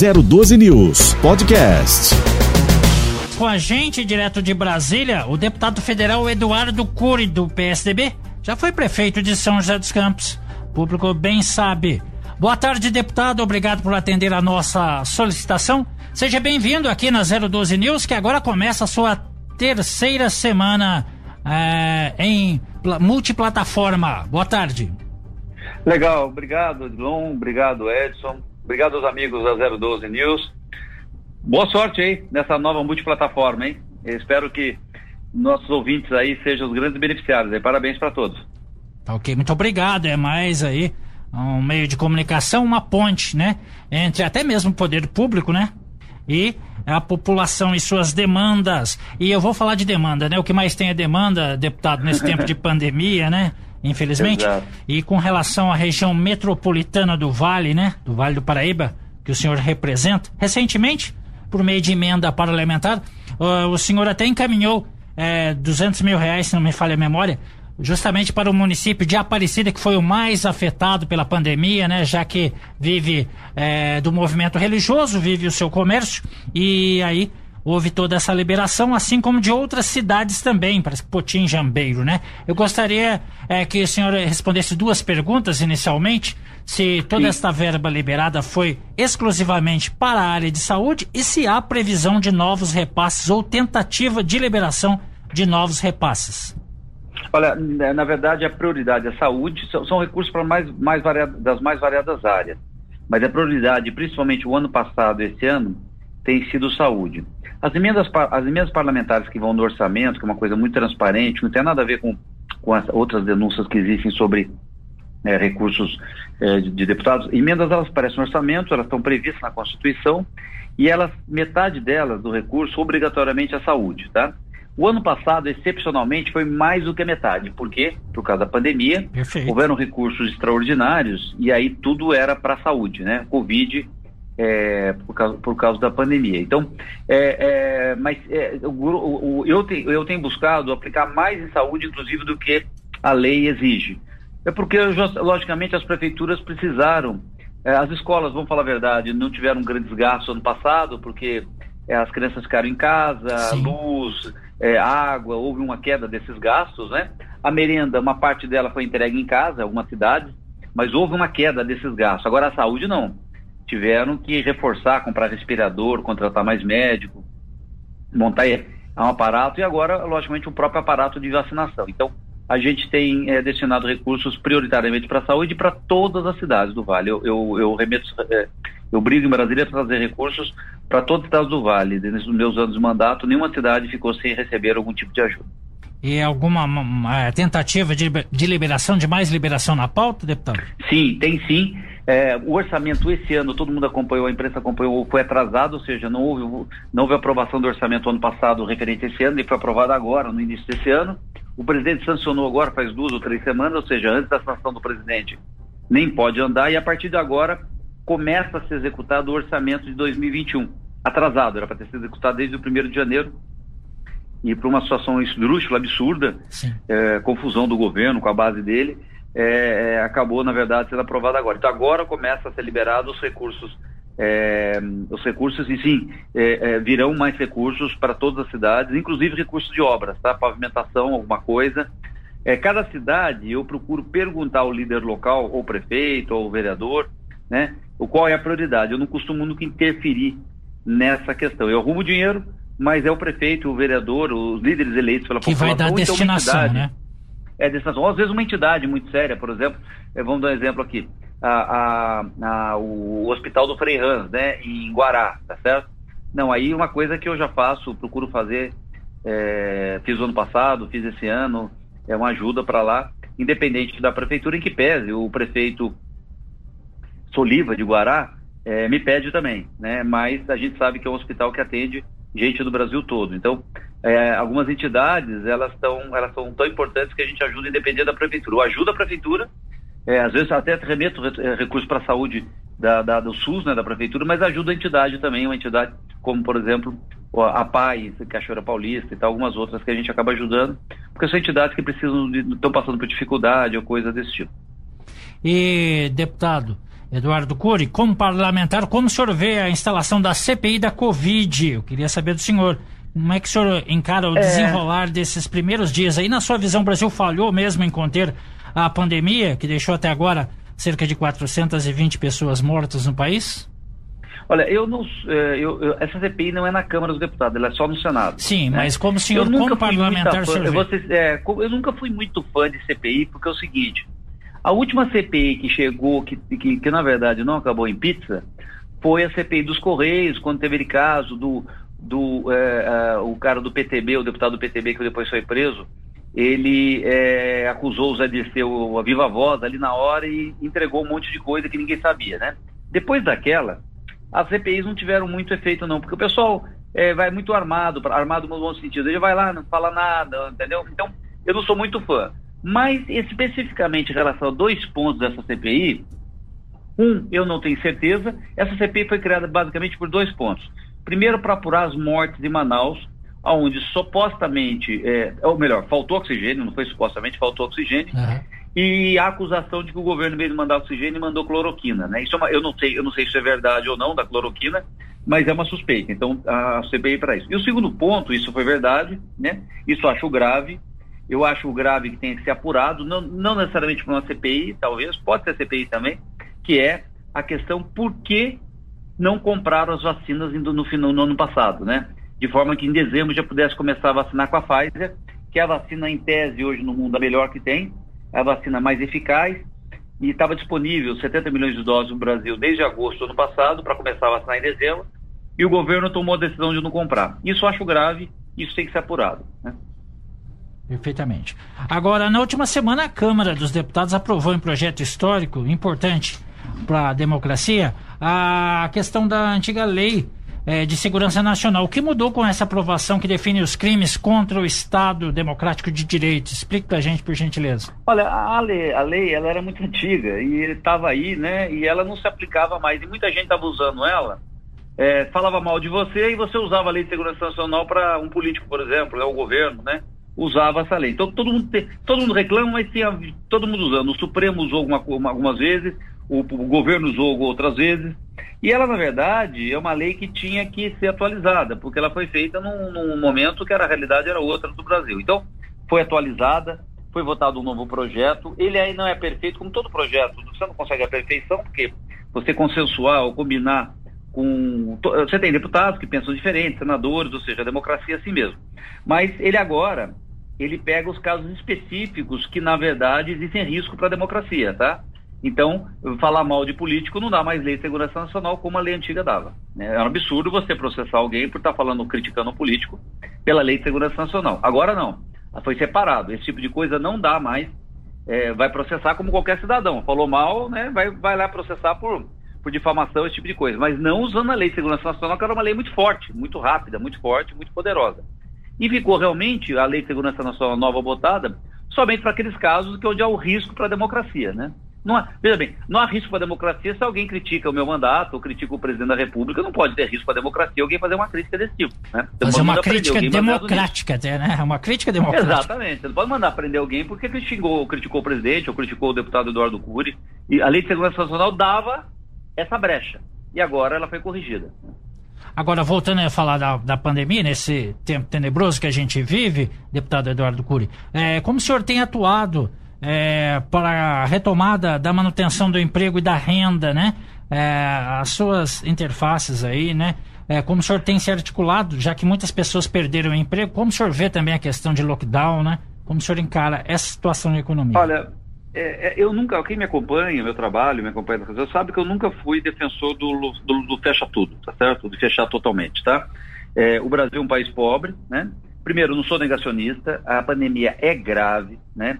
012 News Podcast. Com a gente, direto de Brasília, o deputado federal Eduardo Cury, do PSDB, já foi prefeito de São José dos Campos. O público bem sabe. Boa tarde, deputado. Obrigado por atender a nossa solicitação. Seja bem-vindo aqui na 012 News, que agora começa a sua terceira semana é, em multiplataforma. Boa tarde. Legal, obrigado, Edlon, obrigado, Edson, obrigado aos amigos da 012 News. Boa sorte aí nessa nova multiplataforma, hein? Eu espero que nossos ouvintes aí sejam os grandes beneficiários. Aí. Parabéns para todos. Tá ok, muito obrigado. É mais aí um meio de comunicação, uma ponte, né? Entre até mesmo o poder público, né? E a população e suas demandas. E eu vou falar de demanda, né? O que mais tem é demanda, deputado, nesse tempo de pandemia, né? Infelizmente. Exato. E com relação à região metropolitana do Vale, né? Do Vale do Paraíba, que o senhor representa, recentemente, por meio de emenda parlamentar, uh, o senhor até encaminhou é, 200 mil reais, se não me falha a memória, justamente para o município de Aparecida, que foi o mais afetado pela pandemia, né? Já que vive é, do movimento religioso, vive o seu comércio, e aí houve toda essa liberação, assim como de outras cidades também, parece que Potim Jambeiro, né? Eu gostaria é, que o senhor respondesse duas perguntas inicialmente, se toda Sim. esta verba liberada foi exclusivamente para a área de saúde e se há previsão de novos repasses ou tentativa de liberação de novos repasses. Olha, na verdade a prioridade é a saúde, são, são recursos para mais, mais variadas, das mais variadas áreas, mas a prioridade, principalmente o ano passado esse ano, tem sido saúde. As emendas, as emendas parlamentares que vão no orçamento, que é uma coisa muito transparente, não tem nada a ver com, com as outras denúncias que existem sobre é, recursos é, de, de, deputados. Emendas, elas parecem no orçamento, elas estão previstas na Constituição e elas, metade delas, do recurso, obrigatoriamente a saúde, tá? O ano passado, excepcionalmente, foi mais do que metade. Por quê? Por causa da pandemia. Perfeito. Houveram recursos extraordinários e aí tudo era para a saúde, né? Covid é, por, causa, por causa da pandemia. Então, é, é, mas é, o, o, eu, te, eu tenho buscado aplicar mais em saúde, inclusive, do que a lei exige. É porque, logicamente, as prefeituras precisaram. É, as escolas, vamos falar a verdade, não tiveram grandes gastos ano passado, porque é, as crianças ficaram em casa, Sim. luz, água, houve uma queda desses gastos, né? A merenda, uma parte dela foi entregue em casa, algumas cidades, mas houve uma queda desses gastos. Agora, a saúde não tiveram que reforçar, comprar respirador, contratar mais médico, montar um aparato e agora, logicamente, o próprio aparato de vacinação. Então, a gente tem é, destinado recursos prioritariamente para a saúde e para todas as cidades do Vale. Eu, eu, eu remeto, é, eu brigo em Brasília para trazer recursos para todos os estados do Vale. Nesses meus anos de mandato, nenhuma cidade ficou sem receber algum tipo de ajuda. E alguma uma, uma tentativa de, de liberação, de mais liberação na pauta, deputado? Sim, tem sim. É, o orçamento esse ano, todo mundo acompanhou, a imprensa acompanhou, foi atrasado, ou seja, não houve, não houve aprovação do orçamento ano passado referente a esse ano, ele foi aprovado agora, no início desse ano. O presidente sancionou agora faz duas ou três semanas, ou seja, antes da sanção do presidente nem pode andar, e a partir de agora começa a ser executado o orçamento de 2021. Atrasado, era para ter sido executado desde o 1 de janeiro, e para uma situação esdrúxula, absurda, é, confusão do governo com a base dele, é, é, acabou, na verdade, sendo aprovado agora. Então agora começa a ser liberado os recursos, é, os recursos e sim, é, virão mais recursos para todas as cidades, inclusive recursos de obras, tá? Pavimentação, alguma coisa. É, cada cidade eu procuro perguntar ao líder local, ou prefeito, ou vereador, né? O qual é a prioridade. Eu não costumo nunca interferir nessa questão. Eu arrumo dinheiro, mas é o prefeito, o vereador, os líderes eleitos pela que população. Que vai dar então destinação, né? É, destinação. Ou às vezes uma entidade muito séria, por exemplo, é, vamos dar um exemplo aqui, a, a, a, o Hospital do Frei Hans, né, em Guará, tá certo? Não, aí uma coisa que eu já faço, procuro fazer, é, fiz o ano passado, fiz esse ano, é uma ajuda para lá, independente da prefeitura em que pese, o prefeito Soliva de Guará é, me pede também, né? Mas a gente sabe que é um hospital que atende gente do Brasil todo. Então, é, algumas entidades elas estão elas são tão importantes que a gente ajuda independente da prefeitura. Ou ajuda a prefeitura, é, às vezes até remeto é, recursos para a saúde da, da, do SUS, né, da prefeitura, mas ajuda a entidade também, uma entidade como, por exemplo, a PAI, Cachoeira Paulista e tal, algumas outras que a gente acaba ajudando, porque são entidades que precisam estão passando por dificuldade ou coisa desse tipo. E, deputado, Eduardo Cury, como parlamentar, como o senhor vê a instalação da CPI da Covid? Eu queria saber do senhor. Como é que o senhor encara o é... desenrolar desses primeiros dias aí? Na sua visão, o Brasil falhou mesmo em conter a pandemia, que deixou até agora cerca de 420 pessoas mortas no país? Olha, eu não. É, eu, eu, essa CPI não é na Câmara dos Deputados, ela é só no Senado. Sim, né? mas como senhor, eu como parlamentar, fã, eu, você, é, eu nunca fui muito fã de CPI, porque é o seguinte: a última CPI que chegou, que, que, que na verdade não acabou em pizza, foi a CPI dos Correios, quando teve aquele caso do, do é, é, o cara do PTB, o deputado do PTB que depois foi preso, ele é, acusou o Zé Dirceu, a viva voz ali na hora e entregou um monte de coisa que ninguém sabia, né? Depois daquela, as CPIs não tiveram muito efeito não, porque o pessoal é, vai muito armado, armado no bom sentido, ele vai lá, não fala nada, entendeu? Então, eu não sou muito fã. Mas, especificamente em relação a dois pontos dessa CPI, um, eu não tenho certeza, essa CPI foi criada basicamente por dois pontos. Primeiro, para apurar as mortes em Manaus, onde supostamente, é, ou melhor, faltou oxigênio, não foi supostamente, faltou oxigênio, uhum. e a acusação de que o governo, de mandar oxigênio, mandou cloroquina. Né? Isso é uma, eu, não sei, eu não sei se é verdade ou não da cloroquina, mas é uma suspeita. Então, a CPI para isso. E o segundo ponto, isso foi verdade, né? isso acho grave, eu acho grave que tenha que ser apurado, não, não necessariamente por uma CPI, talvez, pode ser CPI também, que é a questão por que não compraram as vacinas no, no, no ano passado, né? De forma que em dezembro já pudesse começar a vacinar com a Pfizer, que é a vacina em tese hoje no mundo a melhor que tem, é a vacina mais eficaz, e estava disponível 70 milhões de doses no Brasil desde agosto do ano passado para começar a vacinar em dezembro, e o governo tomou a decisão de não comprar. Isso eu acho grave, isso tem que ser apurado. Né? Perfeitamente. Agora, na última semana, a Câmara dos Deputados aprovou um projeto histórico importante para a democracia a questão da antiga lei é, de segurança nacional. O que mudou com essa aprovação que define os crimes contra o Estado democrático de direito? Explique para a gente, por gentileza. Olha, a lei, a lei ela era muito antiga e estava aí, né? E ela não se aplicava mais. E muita gente estava usando ela. É, falava mal de você e você usava a lei de segurança nacional para um político, por exemplo, né, o governo, né? Usava essa lei. Então todo mundo, todo mundo reclama, mas tinha todo mundo usando. O Supremo usou alguma, algumas vezes, o, o governo usou outras vezes. E ela, na verdade, é uma lei que tinha que ser atualizada, porque ela foi feita num, num momento que a realidade era outra do Brasil. Então, foi atualizada, foi votado um novo projeto. Ele aí não é perfeito, como todo projeto. Você não consegue a perfeição, porque você consensuar ou combinar com. Você tem deputados que pensam diferente, senadores, ou seja, a democracia é assim mesmo. Mas ele agora, ele pega os casos específicos que, na verdade, existem risco para a democracia, tá? Então, falar mal de político não dá mais lei de segurança nacional como a lei antiga dava. Né? É um absurdo você processar alguém por estar tá falando, criticando o político pela lei de segurança nacional. Agora não. Foi separado. Esse tipo de coisa não dá mais. É, vai processar como qualquer cidadão. Falou mal, né? Vai, vai lá processar por, por difamação, esse tipo de coisa. Mas não usando a lei de segurança nacional, que era uma lei muito forte, muito rápida, muito forte, muito poderosa. E ficou realmente a lei de segurança nacional nova botada somente para aqueles casos que onde há o risco para a democracia, né? Não há, veja bem, não há risco para a democracia se alguém critica o meu mandato ou critica o presidente da República, não pode ter risco para a democracia alguém fazer uma crítica desse tipo. Né? Mas é uma crítica democrática, até, né? É uma crítica democrática. Exatamente. Você não pode mandar prender alguém porque criticou, criticou o presidente ou criticou o deputado Eduardo Cury. E a Lei de Segurança Nacional dava essa brecha. E agora ela foi corrigida. Agora, voltando a falar da, da pandemia, nesse tempo tenebroso que a gente vive, deputado Eduardo Cury, é, como o senhor tem atuado é, para a retomada da manutenção do emprego e da renda, né? É, as suas interfaces aí, né? É, como o senhor tem se articulado, já que muitas pessoas perderam o emprego, como o senhor vê também a questão de lockdown, né? Como o senhor encara essa situação de economia? Olha, é, é, eu nunca, quem me acompanha, meu trabalho, me acompanha eu sabe que eu nunca fui defensor do, do, do fecha tudo, tá certo? De fechar totalmente, tá? É, o Brasil é um país pobre, né? Primeiro, não sou negacionista, a pandemia é grave, né?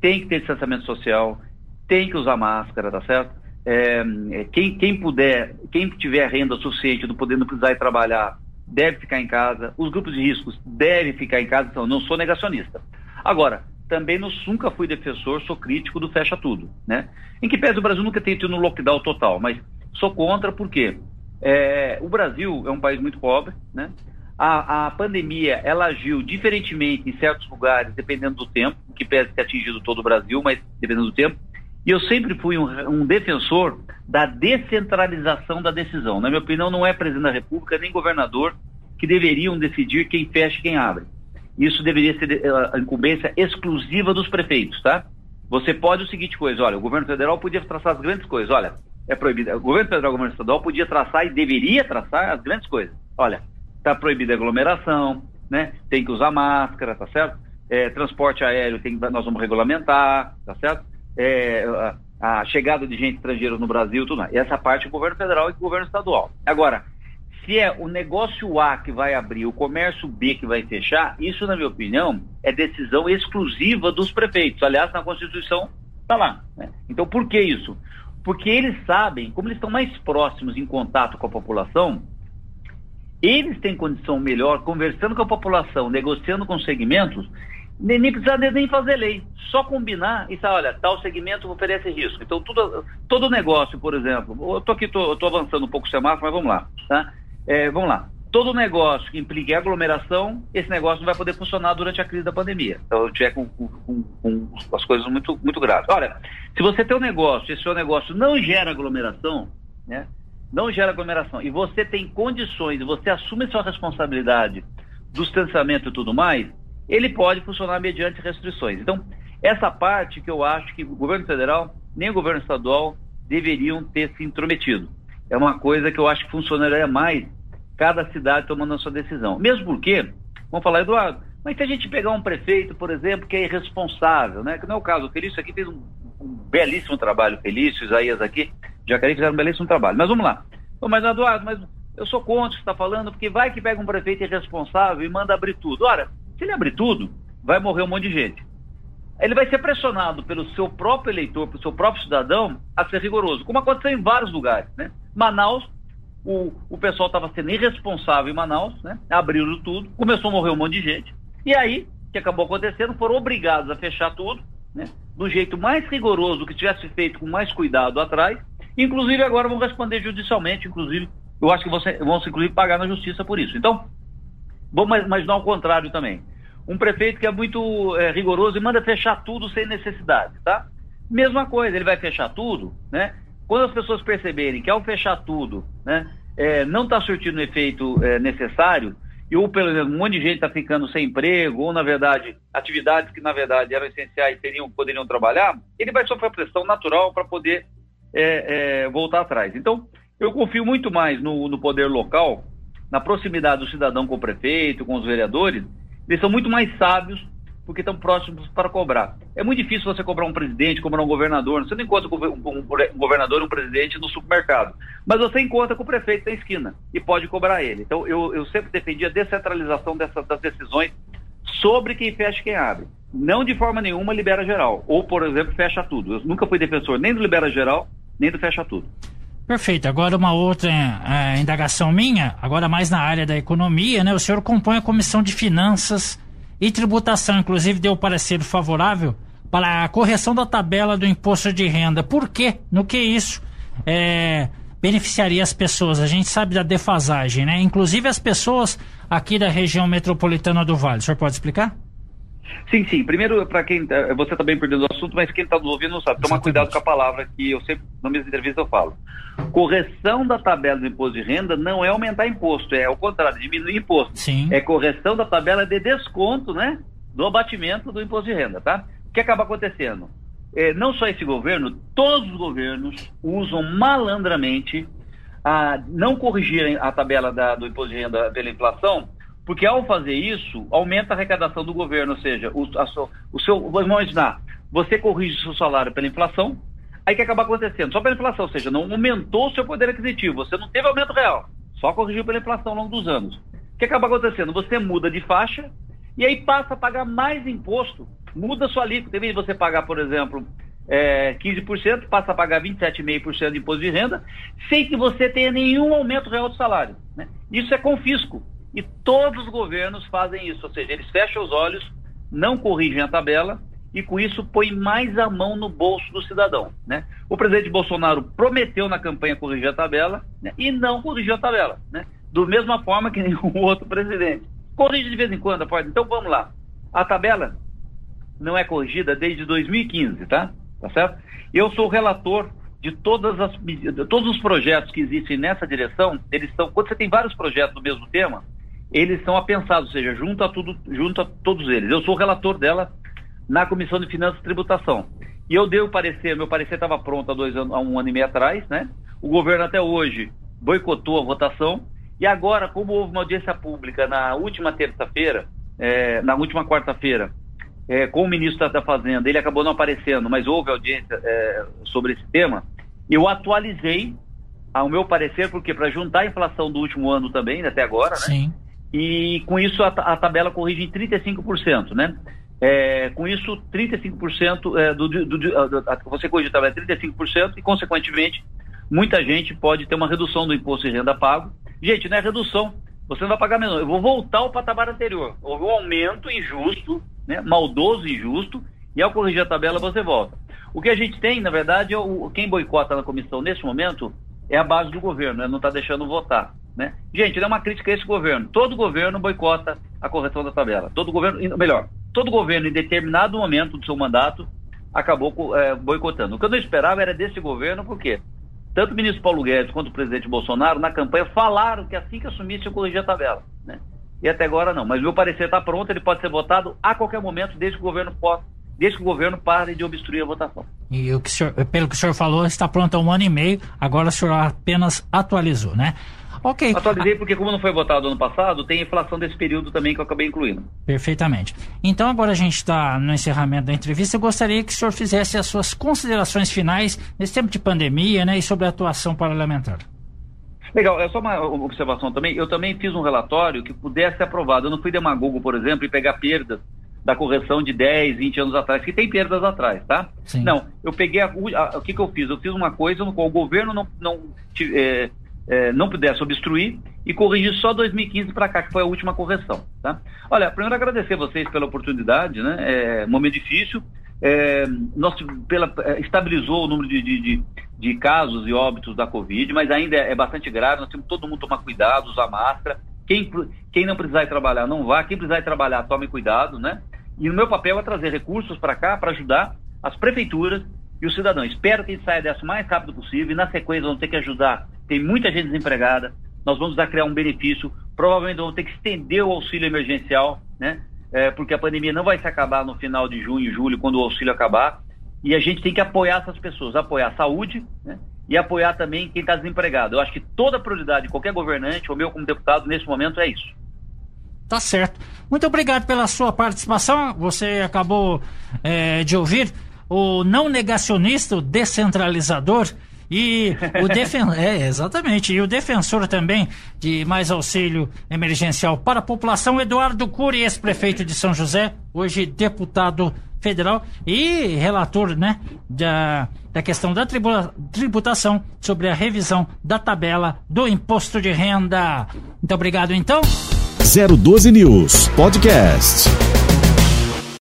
tem que ter distanciamento social, tem que usar máscara, tá certo? É, é, quem, quem puder, quem tiver renda suficiente, não podendo precisar ir trabalhar, deve ficar em casa. Os grupos de riscos devem ficar em casa, então não sou negacionista. Agora, também não, nunca fui defensor, sou crítico do fecha tudo, né? Em que pese o Brasil nunca tenha tido um lockdown total, mas sou contra porque é, o Brasil é um país muito pobre, né? a, a pandemia ela agiu diferentemente em certos lugares, dependendo do tempo, que pese ter atingido todo o Brasil, mas dependendo do tempo. E eu sempre fui um, um, defensor da descentralização da decisão. Na minha opinião, não é presidente da República nem governador que deveriam decidir quem fecha e quem abre. Isso deveria ser a incumbência exclusiva dos prefeitos, tá? Você pode o seguinte coisa, olha, o governo federal podia traçar as grandes coisas, olha, é proibido. O governo federal e o governo estadual podia traçar e deveria traçar as grandes coisas. Olha, está proibida aglomeração, né? Tem que usar máscara, tá certo? É, transporte aéreo tem, nós vamos regulamentar, tá certo? É, a, a, chegada de gente estrangeira no Brasil, tudo mais. Essa parte o governo federal e o governo estadual. Agora, se é o negócio A que vai abrir, o comércio B que vai fechar, isso, na minha opinião, é decisão exclusiva dos prefeitos. Aliás, na Constituição está lá. Né? Então, por que isso? Porque eles sabem, como eles estão mais próximos em contato com a população, eles têm condição melhor, conversando com a população, negociando com segmentos, nem, nem nem fazer lei, só combinar e falar, olha, tal segmento oferece risco. Então, tudo, todo negócio, por exemplo, eu estou aqui, estou avançando um pouco o semáforo, mas vamos lá, tá? É, vamos lá. Todo negócio que implique aglomeração, esse negócio não vai poder funcionar durante a crise da pandemia. Então, eu tiver com, com, com, com, as coisas muito, muito graves. Olha, se você tem um negócio, e seu negócio não gera aglomeração, né? Não gera aglomeração, e você tem condições, você assume sua responsabilidade do distanciamento e tudo mais, ele pode funcionar mediante restrições. Então, essa parte que eu acho que o governo federal nem o governo estadual deveriam ter se intrometido. É uma coisa que eu acho que funcionaria mais cada cidade tomando a sua decisão. Mesmo porque, vamos falar, Eduardo, mas se a gente pegar um prefeito, por exemplo, que é irresponsável, né? Que não é o caso, o Felício aqui fez um, um belíssimo trabalho, Felício, Isaías aqui, Jacareí fizeram um belíssimo trabalho. Mas vamos lá. Mas, Eduardo, mas eu sou contra o que está falando, porque vai que pega um prefeito irresponsável e manda abrir tudo. Ora, se ele abrir tudo, vai morrer um monte de gente. Ele vai ser pressionado pelo seu próprio eleitor, pelo seu próprio cidadão, a ser rigoroso, como aconteceu em vários lugares. Né? Manaus o, o pessoal estava sendo irresponsável em Manaus, né? Abriram tudo, começou a morrer um monte de gente. E aí, o que acabou acontecendo, foram obrigados a fechar tudo, né? Do jeito mais rigoroso que tivesse feito com mais cuidado atrás. Inclusive agora vão responder judicialmente, inclusive, eu acho que vão, vão inclusive pagar na justiça por isso. Então, vamos imaginar o contrário também. Um prefeito que é muito é, rigoroso e manda fechar tudo sem necessidade, tá? Mesma coisa, ele vai fechar tudo, né? Quando as pessoas perceberem que ao fechar tudo, né, é, não está surtindo o efeito é, necessário, e ou pelo menos um monte de gente está ficando sem emprego, ou na verdade, atividades que na verdade eram essenciais teriam, poderiam trabalhar, ele vai sofrer pressão natural para poder é, é, voltar atrás. Então, eu confio muito mais no, no poder local, na proximidade do cidadão com o prefeito, com os vereadores, eles são muito mais sábios porque estão próximos para cobrar. É muito difícil você cobrar um presidente, cobrar um governador. Você não encontra um, governador, um presidente no supermercado. Mas você encontra com o prefeito na esquina e pode cobrar ele. Então, eu, eu sempre defendi a descentralização dessas, das decisões sobre quem fecha e quem abre. Não de forma nenhuma libera geral. Ou, por exemplo, fecha tudo. Eu nunca fui defensor nem do libera geral, nem do fecha tudo. Perfeito. Agora uma outra é, indagação minha, agora mais na área da economia, né? O senhor compõe a comissão de finanças e tributação, inclusive, deu parecer favorável para a correção da tabela do imposto de renda. Por quê? No que isso é, beneficiaria as pessoas? A gente sabe da defasagem, né? Inclusive as pessoas aqui da região metropolitana do Vale. O senhor pode explicar? Sim, sim. Primeiro, para quem. Eh, você está bem perdendo o assunto, mas quem está nos ouvindo não sabe. Tomar cuidado com a palavra que eu sempre, nas minhas entrevistas, eu falo. Correção da tabela do imposto de renda não é aumentar imposto, é o contrário, diminuir imposto. Sim. É correção da tabela de desconto, né? Do abatimento do imposto de renda, tá? O que acaba acontecendo? É, não só esse governo, todos os governos usam malandramente a não corrigirem a tabela da, do imposto de renda pela inflação porque ao fazer isso, aumenta a arrecadação do governo, ou seja, o, o seu. Vamos imaginar, você corrige o seu salário pela inflação, aí que acaba acontecendo? Só pela inflação, ou seja, não aumentou o seu poder aquisitivo, você não teve aumento real, só corrigiu pela inflação ao longo dos anos. O que acaba acontecendo? Você muda de faixa e aí passa a pagar mais imposto, muda sua alíquota. Em vez de você pagar, por exemplo, é, 15%, passa a pagar 27,5% de imposto de renda, sem que você tenha nenhum aumento real do salário. Né? Isso é confisco. E todos os governos fazem isso, ou seja, eles fecham os olhos, não corrigem a tabela e com isso põe mais a mão no bolso do cidadão. Né? O presidente Bolsonaro prometeu na campanha corrigir a tabela né? e não corrigiu a tabela, né? do mesma forma que nenhum outro presidente. Corrige de vez em quando, pode. Então vamos lá. A tabela não é corrigida desde 2015, tá? tá certo? Eu sou relator de todas as todos os projetos que existem nessa direção, eles são quando você tem vários projetos do mesmo tema, eles são apensados, ou seja, junto a tudo, junto a todos eles. Eu sou o relator dela na Comissão de Finanças e Tributação. E eu dei o parecer, meu parecer estava pronto há, dois anos, há um ano e meio atrás, né? O governo até hoje boicotou a votação e agora, como houve uma audiência pública na última terça-feira, é, na última quarta-feira, é, com o ministro da Fazenda, ele acabou não aparecendo, mas houve audiência é, sobre esse tema, eu atualizei ao meu parecer, porque para juntar a inflação do último ano também, até agora, né? Sim. E com isso a, a tabela corrige em 35%, né? É, com isso, 35% é, do, do, do, você corrige a tabela 35% e, consequentemente, muita gente pode ter uma redução do imposto de renda pago. Gente, não é redução, você não vai pagar menos. Eu vou voltar ao patamar anterior. Houve um aumento injusto, né, maldoso e injusto, e ao corrigir a tabela você volta. O que a gente tem, na verdade, é o, quem boicota na comissão nesse momento é a base do governo, né, não está deixando votar. Né? Gente, não é uma crítica a esse governo. Todo governo boicota a correção da tabela. Todo governo, melhor, todo governo em determinado momento do seu mandato acabou é, boicotando. O que eu não esperava era desse governo, por quê? tanto o ministro Paulo Guedes quanto o presidente Bolsonaro, na campanha, falaram que assim que assumisse eu corrigia a tabela. Né? E até agora não. Mas meu parecer está pronto, ele pode ser votado a qualquer momento, desde que o governo possa, desde que o governo pare de obstruir a votação. E o que senhor, pelo que o senhor falou, está pronto há um ano e meio, agora o senhor apenas atualizou, né? Ok. Atualizei porque, como não foi votado ano passado, tem inflação desse período também que eu acabei incluindo. Perfeitamente. Então, agora a gente está no encerramento da entrevista. Eu gostaria que o senhor fizesse as suas considerações finais nesse tempo de pandemia né, e sobre a atuação parlamentar. Legal, é só uma observação também. Eu também fiz um relatório que pudesse ser aprovado. Eu não fui demagogo, por exemplo, e pegar perdas da correção de 10, 20 anos atrás, que tem perdas atrás, tá? Sim. Não, eu peguei a, a, o que, que eu fiz? Eu fiz uma coisa no qual o governo não, não é, é, não pudesse obstruir e corrigir só 2015 para cá, que foi a última correção. Tá? Olha, primeiro agradecer vocês pela oportunidade, né? É um momento difícil. É, nós, pela, é, estabilizou o número de, de, de, de, casos e óbitos da Covid, mas ainda é, é, bastante grave. Nós temos todo mundo tomar cuidado, usar máscara. Quem, quem não precisar ir trabalhar, não vá. Quem precisar ir trabalhar, tome cuidado, né? E o meu papel é trazer recursos para cá para ajudar as prefeituras e o cidadão. Espero que a gente saia dessa o mais rápido possível e, na sequência, vamos ter que ajudar tem muita gente desempregada, nós vamos dar criar um benefício, provavelmente vamos ter que estender o auxílio emergencial, né? É, porque a pandemia não vai se acabar no final de junho, julho, quando o auxílio acabar, e a gente tem que apoiar essas pessoas, apoiar a saúde, né? E apoiar também quem está desempregado. Eu acho que toda a prioridade de qualquer governante, ou meu como deputado, nesse momento, é isso. Tá certo. Muito obrigado pela sua participação. Você acabou é, de ouvir o não negacionista, o descentralizador e o defensor, é, exatamente, e o defensor também de mais auxílio emergencial para a população, Eduardo Cury, ex-prefeito de São José, hoje deputado federal e relator, né, da, da questão da tributação sobre a revisão da tabela do imposto de renda. Muito obrigado, então. 012 News Podcast.